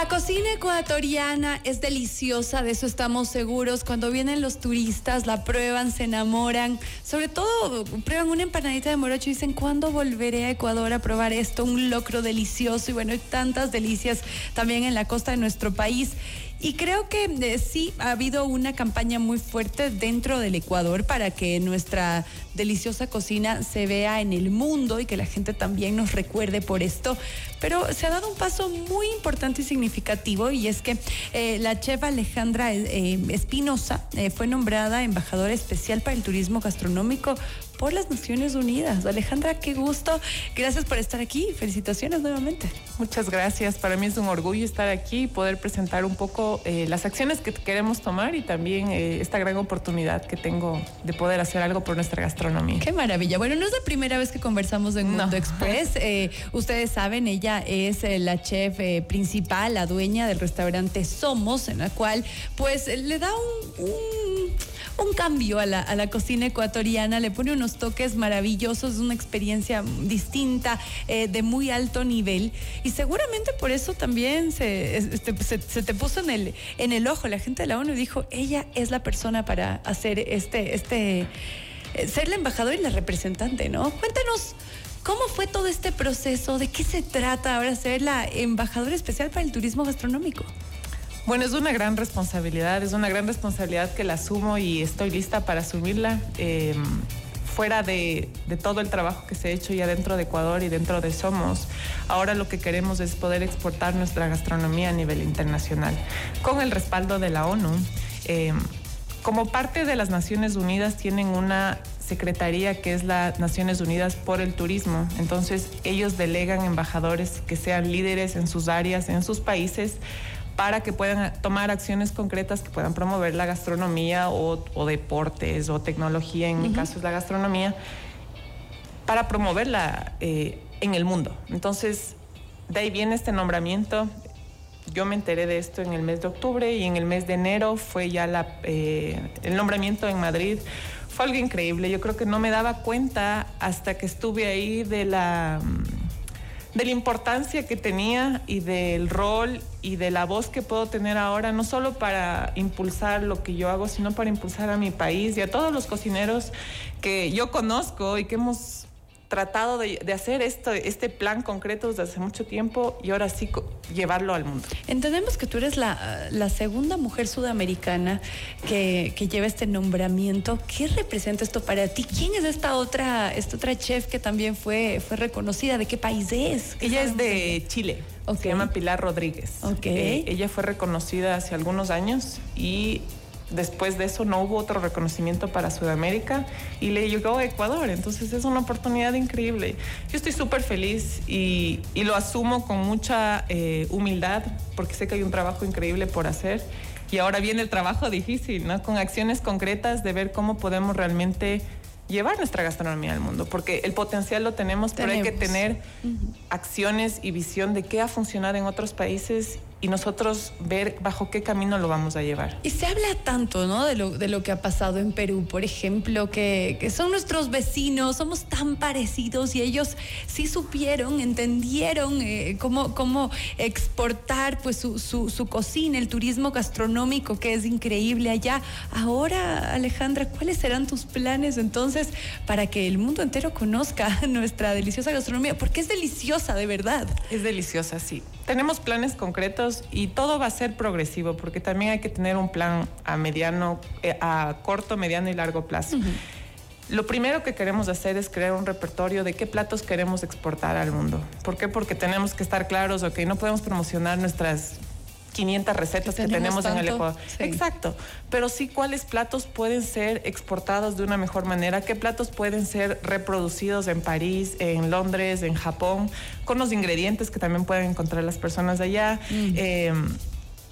La cocina ecuatoriana es deliciosa, de eso estamos seguros. Cuando vienen los turistas, la prueban, se enamoran. Sobre todo, prueban una empanadita de morocho y dicen, ¿cuándo volveré a Ecuador a probar esto? Un locro delicioso. Y bueno, hay tantas delicias también en la costa de nuestro país. Y creo que eh, sí ha habido una campaña muy fuerte dentro del Ecuador para que nuestra deliciosa cocina se vea en el mundo y que la gente también nos recuerde por esto. Pero se ha dado un paso muy importante y significativo y es que eh, la chef Alejandra eh, Espinosa fue nombrada embajadora especial para el turismo gastronómico por las Naciones Unidas. Alejandra, qué gusto. Gracias por estar aquí. Felicitaciones nuevamente. Muchas gracias. Para mí es un orgullo estar aquí y poder presentar un poco eh, las acciones que queremos tomar y también eh, esta gran oportunidad que tengo de poder hacer algo por nuestra gastronomía. Qué maravilla. Bueno, no es la primera vez que conversamos en Mundo Express. Eh, ustedes saben, ella es la chef principal, la dueña del restaurante Somos, en la cual pues le da un un cambio a la, a la cocina ecuatoriana, le pone unos toques maravillosos, una experiencia distinta, eh, de muy alto nivel. Y seguramente por eso también se, este, se, te puso en el, en el ojo la gente de la ONU y dijo, ella es la persona para hacer este, este, eh, ser la embajadora y la representante, ¿no? Cuéntanos. ¿Cómo fue todo este proceso? ¿De qué se trata ahora ser la embajadora especial para el turismo gastronómico? Bueno, es una gran responsabilidad, es una gran responsabilidad que la asumo y estoy lista para asumirla. Eh, fuera de, todo el trabajo que se ha hecho ya dentro de Ecuador y dentro de Somos, ahora lo que queremos es poder exportar nuestra gastronomía a nivel internacional con el respaldo de la ONU. Eh, como parte de las Naciones Unidas tienen una secretaría que es la Naciones Unidas por el Turismo. Entonces ellos delegan embajadores que sean líderes en sus áreas, en sus países, para que puedan tomar acciones concretas que puedan promover la gastronomía o, deportes o tecnología, en mi caso es la gastronomía, para promoverla eh, en el mundo. Entonces, de ahí viene este nombramiento. Yo me enteré de esto en el mes de octubre y en el mes de enero fue ya la, eh, el nombramiento en Madrid. Fue algo increíble. Yo creo que no me daba cuenta hasta que estuve ahí de la de la importancia que tenía y del rol y de la voz que puedo tener ahora, no solo para impulsar lo que yo hago, sino para impulsar a mi país y a todos los cocineros que yo conozco y que hemos tratado de, hacer esto, este plan concreto desde hace mucho tiempo y ahora sí llevarlo al mundo. Entendemos que tú eres la, segunda mujer sudamericana que, lleva este nombramiento. ¿Qué representa esto para ti? ¿Quién es esta otra, esta otra chef que también fue, fue reconocida? ¿De qué país es? Ella es de Chile. Se llama Pilar Rodríguez. Okay. Eh, ella fue reconocida hace algunos años y Después de eso no hubo otro reconocimiento para Sudamérica y le llegó a Ecuador. Entonces es una oportunidad increíble. Yo estoy súper feliz y, lo asumo con mucha eh, humildad porque sé que hay un trabajo increíble por hacer. Y ahora viene el trabajo difícil, ¿no? Con acciones concretas de ver cómo podemos realmente llevar nuestra gastronomía al mundo, porque el potencial lo tenemos, pero hay que tener acciones y visión de qué ha funcionado en otros países y nosotros ver bajo qué camino lo vamos a llevar. Y se habla tanto, ¿no? De lo, de lo que ha pasado en Perú, por ejemplo, que, que son nuestros vecinos, somos tan parecidos y ellos sí supieron, entendieron eh, cómo, cómo exportar pues su, su, su, cocina, el turismo gastronómico, que es increíble allá. Ahora, Alejandra, ¿cuáles serán tus planes entonces para que el mundo entero conozca nuestra deliciosa gastronomía? Porque es deliciosa, de verdad. Es deliciosa, sí. Tenemos planes concretos y todo va a ser progresivo porque también hay que tener un plan a mediano, eh, a corto, mediano y largo plazo. Lo primero que queremos hacer es crear un repertorio de qué platos queremos exportar al mundo. ¿Por qué? Porque tenemos que estar claros, ok, no podemos promocionar nuestras 500 recetas que tenemos, en el Ecuador. Exacto, pero sí cuáles platos pueden ser exportados de una mejor manera, qué platos pueden ser reproducidos en París, en Londres, en Japón, con los ingredientes que también pueden encontrar las personas de allá. Mm. Em,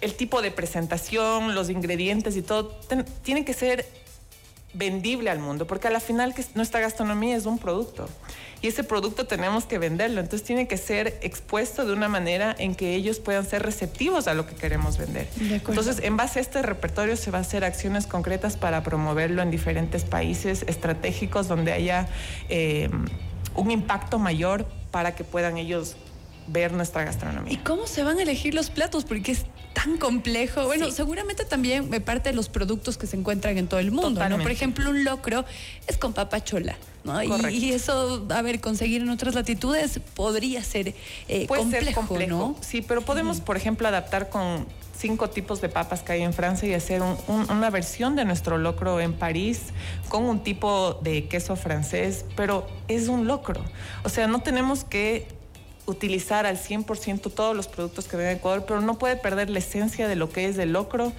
el tipo de presentación, los ingredientes y todo, tiene que ser vendible al mundo, porque a la final nuestra gastronomía es un producto y ese producto tenemos que venderlo, entonces tiene que ser expuesto de una manera en que ellos puedan ser receptivos a lo que queremos vender. Entonces, en base a este repertorio se va a hacer acciones concretas para promoverlo en diferentes países estratégicos donde haya eh, un impacto mayor para que puedan ellos ver nuestra gastronomía. ¿Y cómo se van a elegir los platos? Porque es tan complejo. Bueno, seguramente también me parte de los productos que se encuentran en todo el mundo, ¿no? Por ejemplo, un locro es con papa chola, ¿no? Y, eso, a ver, conseguir en otras latitudes podría ser eh, Puede complejo, ser complejo, ¿no? Sí, pero podemos, por ejemplo, adaptar con cinco tipos de papas que hay en Francia y hacer una versión de nuestro locro en París con un tipo de queso francés, pero es un locro. O sea, no tenemos que utilizar al 100% todos los productos que ven de Ecuador, pero no puede perder la esencia de lo que es el locro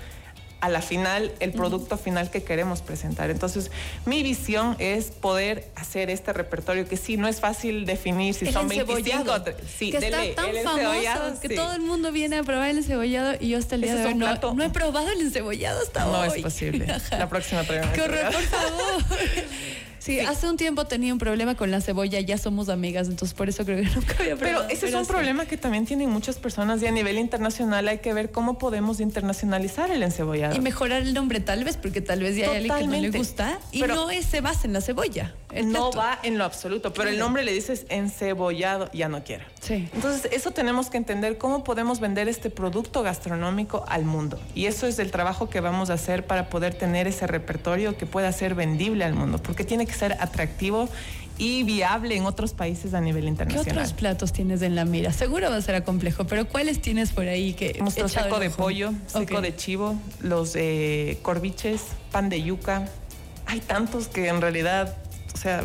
a la final el producto final que queremos presentar. Entonces, mi visión es poder hacer este repertorio que sí, no es fácil definir si son 25 sí, que está tan famoso que todo el mundo viene a probar el encebollado y yo hasta el día de hoy no, no, he probado el encebollado hasta hoy. No es posible. La próxima prueba. Corre, por favor. Sí, hace un tiempo tenía un problema con la cebolla, ya somos amigas, entonces por eso creo que nunca había Pero ese es un problema que también tienen muchas personas y a nivel internacional hay que ver cómo podemos internacionalizar el encebollado. Y mejorar el nombre tal vez, porque tal vez ya hay alguien que no le gusta y no es, se basa en la cebolla. No va en lo absoluto, pero el nombre le dices encebollado, ya no quiere. Sí. Entonces, eso tenemos que entender cómo podemos vender este producto gastronómico al mundo. Y eso es el trabajo que vamos a hacer para poder tener ese repertorio que pueda ser vendible al mundo, porque tiene que ser atractivo y viable en otros países a nivel internacional. ¿Qué otros platos tienes en la mira? Seguro va a ser complejo, pero ¿cuáles tienes por ahí que Nuestro seco de pollo, seco de chivo, los eh, corviches, pan de yuca. Hay tantos que en realidad, o sea,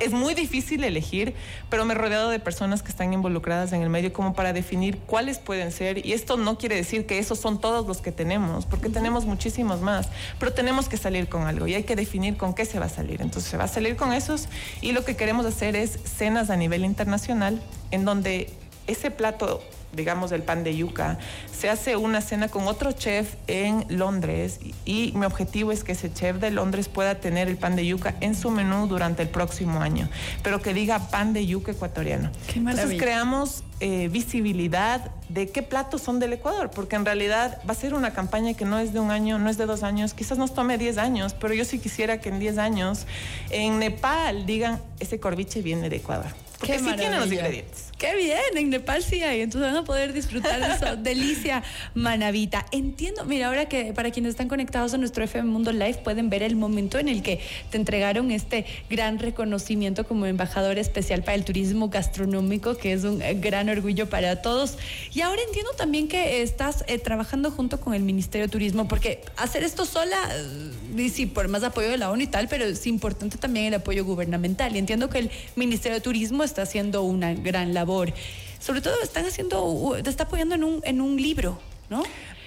es muy difícil elegir, pero me he rodeado de personas que están involucradas en el medio como para definir cuáles pueden ser. Y esto no quiere decir que esos son todos los que tenemos, porque tenemos muchísimos más, pero tenemos que salir con algo y hay que definir con qué se va a salir. Entonces se va a salir con esos y lo que queremos hacer es cenas a nivel internacional en donde ese plato digamos, el pan de yuca. Se hace una cena con otro chef en Londres y, mi objetivo es que ese chef de Londres pueda tener el pan de yuca en su menú durante el próximo año, pero que diga pan de yuca ecuatoriano. Qué Entonces creamos eh, visibilidad de qué platos son del Ecuador, porque en realidad va a ser una campaña que no es de un año, no es de dos años, quizás nos tome 10 años, pero yo sí quisiera que en 10 años en Nepal digan, ese corviche viene de Ecuador. Porque sí tienen los ingredientes. Qué bien, en Nepal sí hay, entonces van a poder disfrutar de esa delicia manavita. Entiendo, mira, ahora que para quienes están conectados a nuestro FM Mundo Live pueden ver el momento en el que te entregaron este gran reconocimiento como embajador especial para el turismo gastronómico, que es un gran orgullo para todos. Y ahora entiendo también que estás eh, trabajando junto con el Ministerio de Turismo, porque hacer esto sola, y sí, por más apoyo de la ONU y tal, pero es importante también el apoyo gubernamental. Y entiendo que el Ministerio de Turismo está haciendo una gran labor. Sobre todo están haciendo, te está apoyando en un, en un libro, ¿no?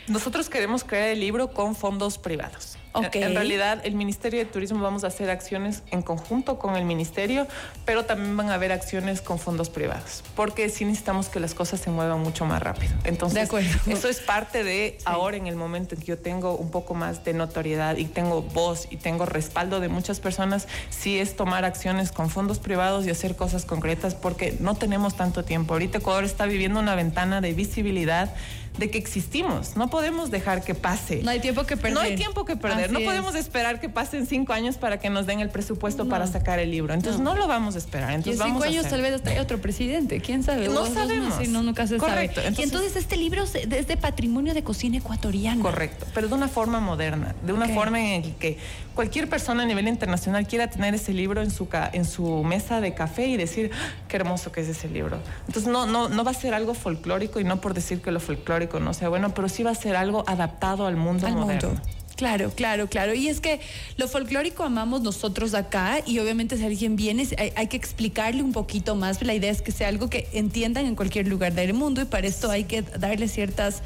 Nosotros queremos crear el libro con fondos privados. En realidad, el Ministerio de Turismo vamos a hacer acciones en conjunto con el Ministerio, pero también van a haber acciones con fondos privados, porque sí necesitamos que las cosas se muevan mucho más rápido. Entonces, eso es parte de ahora en el momento en que yo tengo un poco más de notoriedad y tengo voz y tengo respaldo de muchas personas, sí es tomar acciones con fondos privados y hacer cosas concretas, porque no tenemos tanto tiempo. Ahorita Ecuador está viviendo una ventana de visibilidad de que existimos. No podemos dejar que pase. No hay tiempo que perder. No hay tiempo que perder. no podemos esperar que pasen cinco años para que nos den el presupuesto para sacar el libro. Entonces no, lo vamos a esperar. Entonces, y en cinco años tal vez hasta hay otro presidente. ¿Quién sabe? No sabemos. no, nunca se Correcto. sabe. y entonces este libro es de patrimonio de cocina ecuatoriana. Correcto. Pero de una forma moderna. De una forma en la que cualquier persona a nivel internacional quiera tener ese libro en su, en su mesa de café y decir, ah, qué hermoso que es ese libro. Entonces no, no, no va a ser algo folclórico y no por decir que lo folclórico no sea bueno, pero sí va a ser algo adaptado al mundo moderno. Claro, claro, claro. Y es que lo folclórico amamos nosotros acá y obviamente si alguien viene hay, que explicarle un poquito más. La idea es que sea algo que entiendan en cualquier lugar del mundo y para esto hay que darle ciertas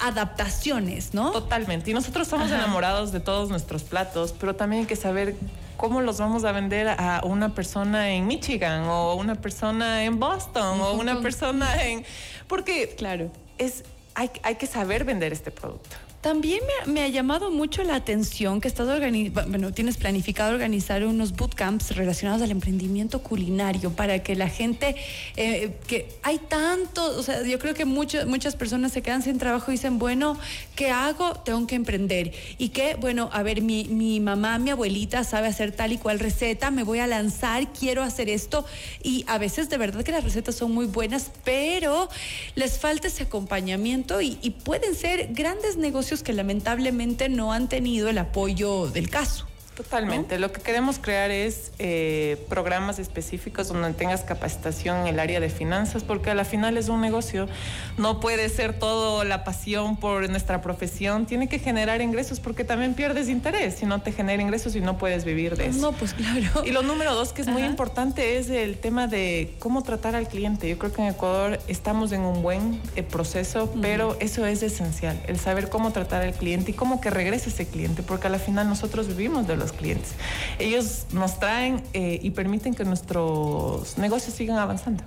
adaptaciones, ¿no? Totalmente. Y nosotros somos enamorados de todos nuestros platos, pero también hay que saber cómo los vamos a vender a una persona en Michigan o una persona en Boston o una persona en... Porque, claro, es, hay, que saber vender este producto. También me, ha llamado mucho la atención que estás bueno, tienes planificado organizar unos bootcamps relacionados al emprendimiento culinario para que la gente, eh, que hay tanto, o sea, yo creo que muchas muchas personas se quedan sin trabajo y dicen, bueno, ¿qué hago? Tengo que emprender. Y que, bueno, a ver, mi, mi mamá, mi abuelita sabe hacer tal y cual receta, me voy a lanzar, quiero hacer esto. Y a veces de verdad que las recetas son muy buenas, pero les falta ese acompañamiento y pueden ser grandes negocios que lamentablemente no han tenido el apoyo del caso. Totalmente. Lo que queremos crear es eh, programas específicos donde tengas capacitación en el área de finanzas, porque a la final es un negocio. No puede ser todo la pasión por nuestra profesión. Tiene que generar ingresos porque también pierdes interés si no te genera ingresos y no puedes vivir de eso. No, pues claro. Y lo número dos que es muy importante es el tema de cómo tratar al cliente. Yo creo que en Ecuador estamos en un buen eh, proceso, pero eso es esencial, el saber cómo tratar al cliente y cómo que regrese ese cliente, porque a la final nosotros vivimos de los clientes. Ellos nos traen eh, y permiten que nuestros negocios sigan avanzando.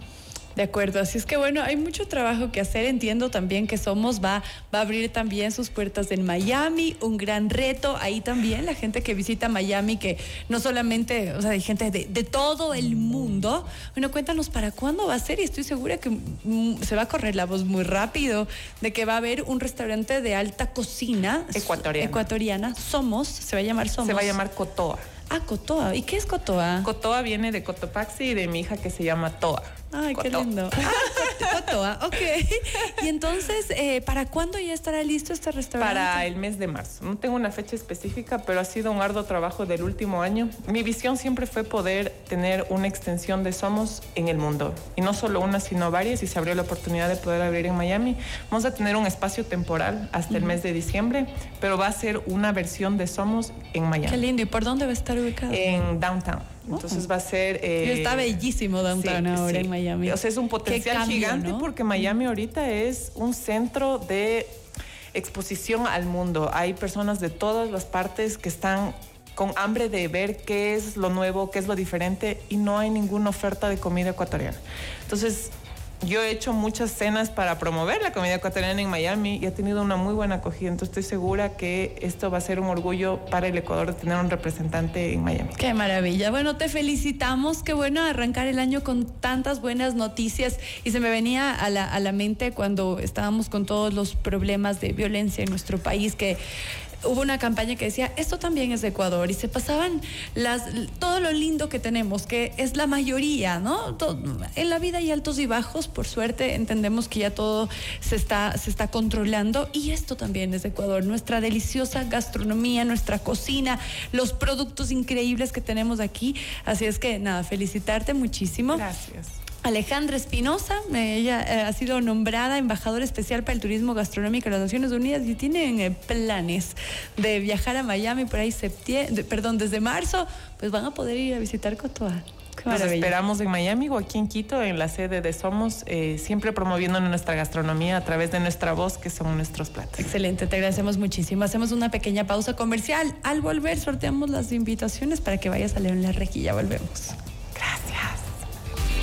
De acuerdo, así es que bueno, hay mucho trabajo que hacer. Entiendo también que Somos va, va a abrir también sus puertas en Miami, un gran reto. Ahí también la gente que visita Miami, que no solamente, o sea, hay gente de, de todo el mundo. Bueno, cuéntanos para cuándo va a ser y estoy segura que mm, se va a correr la voz muy rápido de que va a haber un restaurante de alta cocina ecuatoriana. ecuatoriana. Somos, se va a llamar Somos. Se va a llamar Cotoa. Ah, Cotoa. ¿Y qué es Cotoa? Cotoa viene de Cotopaxi y de mi hija que se llama Toa. Ay, qué lindo. Ah, Cotoa, ok. Y entonces, eh, ¿para cuándo ya estará listo este restaurante? Para el mes de marzo. No tengo una fecha específica, pero ha sido un arduo trabajo del último año. Mi visión siempre fue poder tener una extensión de Somos en el mundo. Y no solo una, sino varias. Y se abrió la oportunidad de poder abrir en Miami. Vamos a tener un espacio temporal hasta el mes de diciembre, pero va a ser una versión de Somos en Miami. Qué lindo. ¿Y por dónde va a estar ubicado? En Downtown. Entonces va a ser... Eh, está bellísimo downtown ahora en Miami. O sea, es un potencial gigante porque Miami ahorita es un centro de exposición al mundo. Hay personas de todas las partes que están con hambre de ver qué es lo nuevo, qué es lo diferente y no hay ninguna oferta de comida ecuatoriana. Entonces, yo he hecho muchas cenas para promover la comida ecuatoriana en Miami y ha tenido una muy buena acogida. Entonces estoy segura que esto va a ser un orgullo para el Ecuador de tener un representante en Miami. Qué maravilla. Bueno, te felicitamos. Qué bueno arrancar el año con tantas buenas noticias. Y se me venía a la, a la mente cuando estábamos con todos los problemas de violencia en nuestro país que hubo una campaña que decía, esto también es de Ecuador, y se pasaban las, todo lo lindo que tenemos, que es la mayoría, ¿no? en la vida hay altos y bajos, por suerte entendemos que ya todo se está, se está controlando, y esto también es de Ecuador, nuestra deliciosa gastronomía, nuestra cocina, los productos increíbles que tenemos aquí, así es que nada, felicitarte muchísimo. Gracias. Alejandra Espinosa, ella eh, ha sido nombrada embajadora especial para el turismo gastronómico de las Naciones Unidas y tienen eh, planes de viajar a Miami por ahí septiembre, perdón, desde marzo, pues van a poder ir a visitar Cotoa. Nos esperamos en Miami o aquí en Quito, en la sede de Somos, eh, siempre promoviendo nuestra gastronomía a través de nuestra voz, que son nuestros platos. Excelente, te agradecemos muchísimo. Hacemos una pequeña pausa comercial. Al volver, sorteamos las invitaciones para que vayas a leer en la rejilla. Volvemos.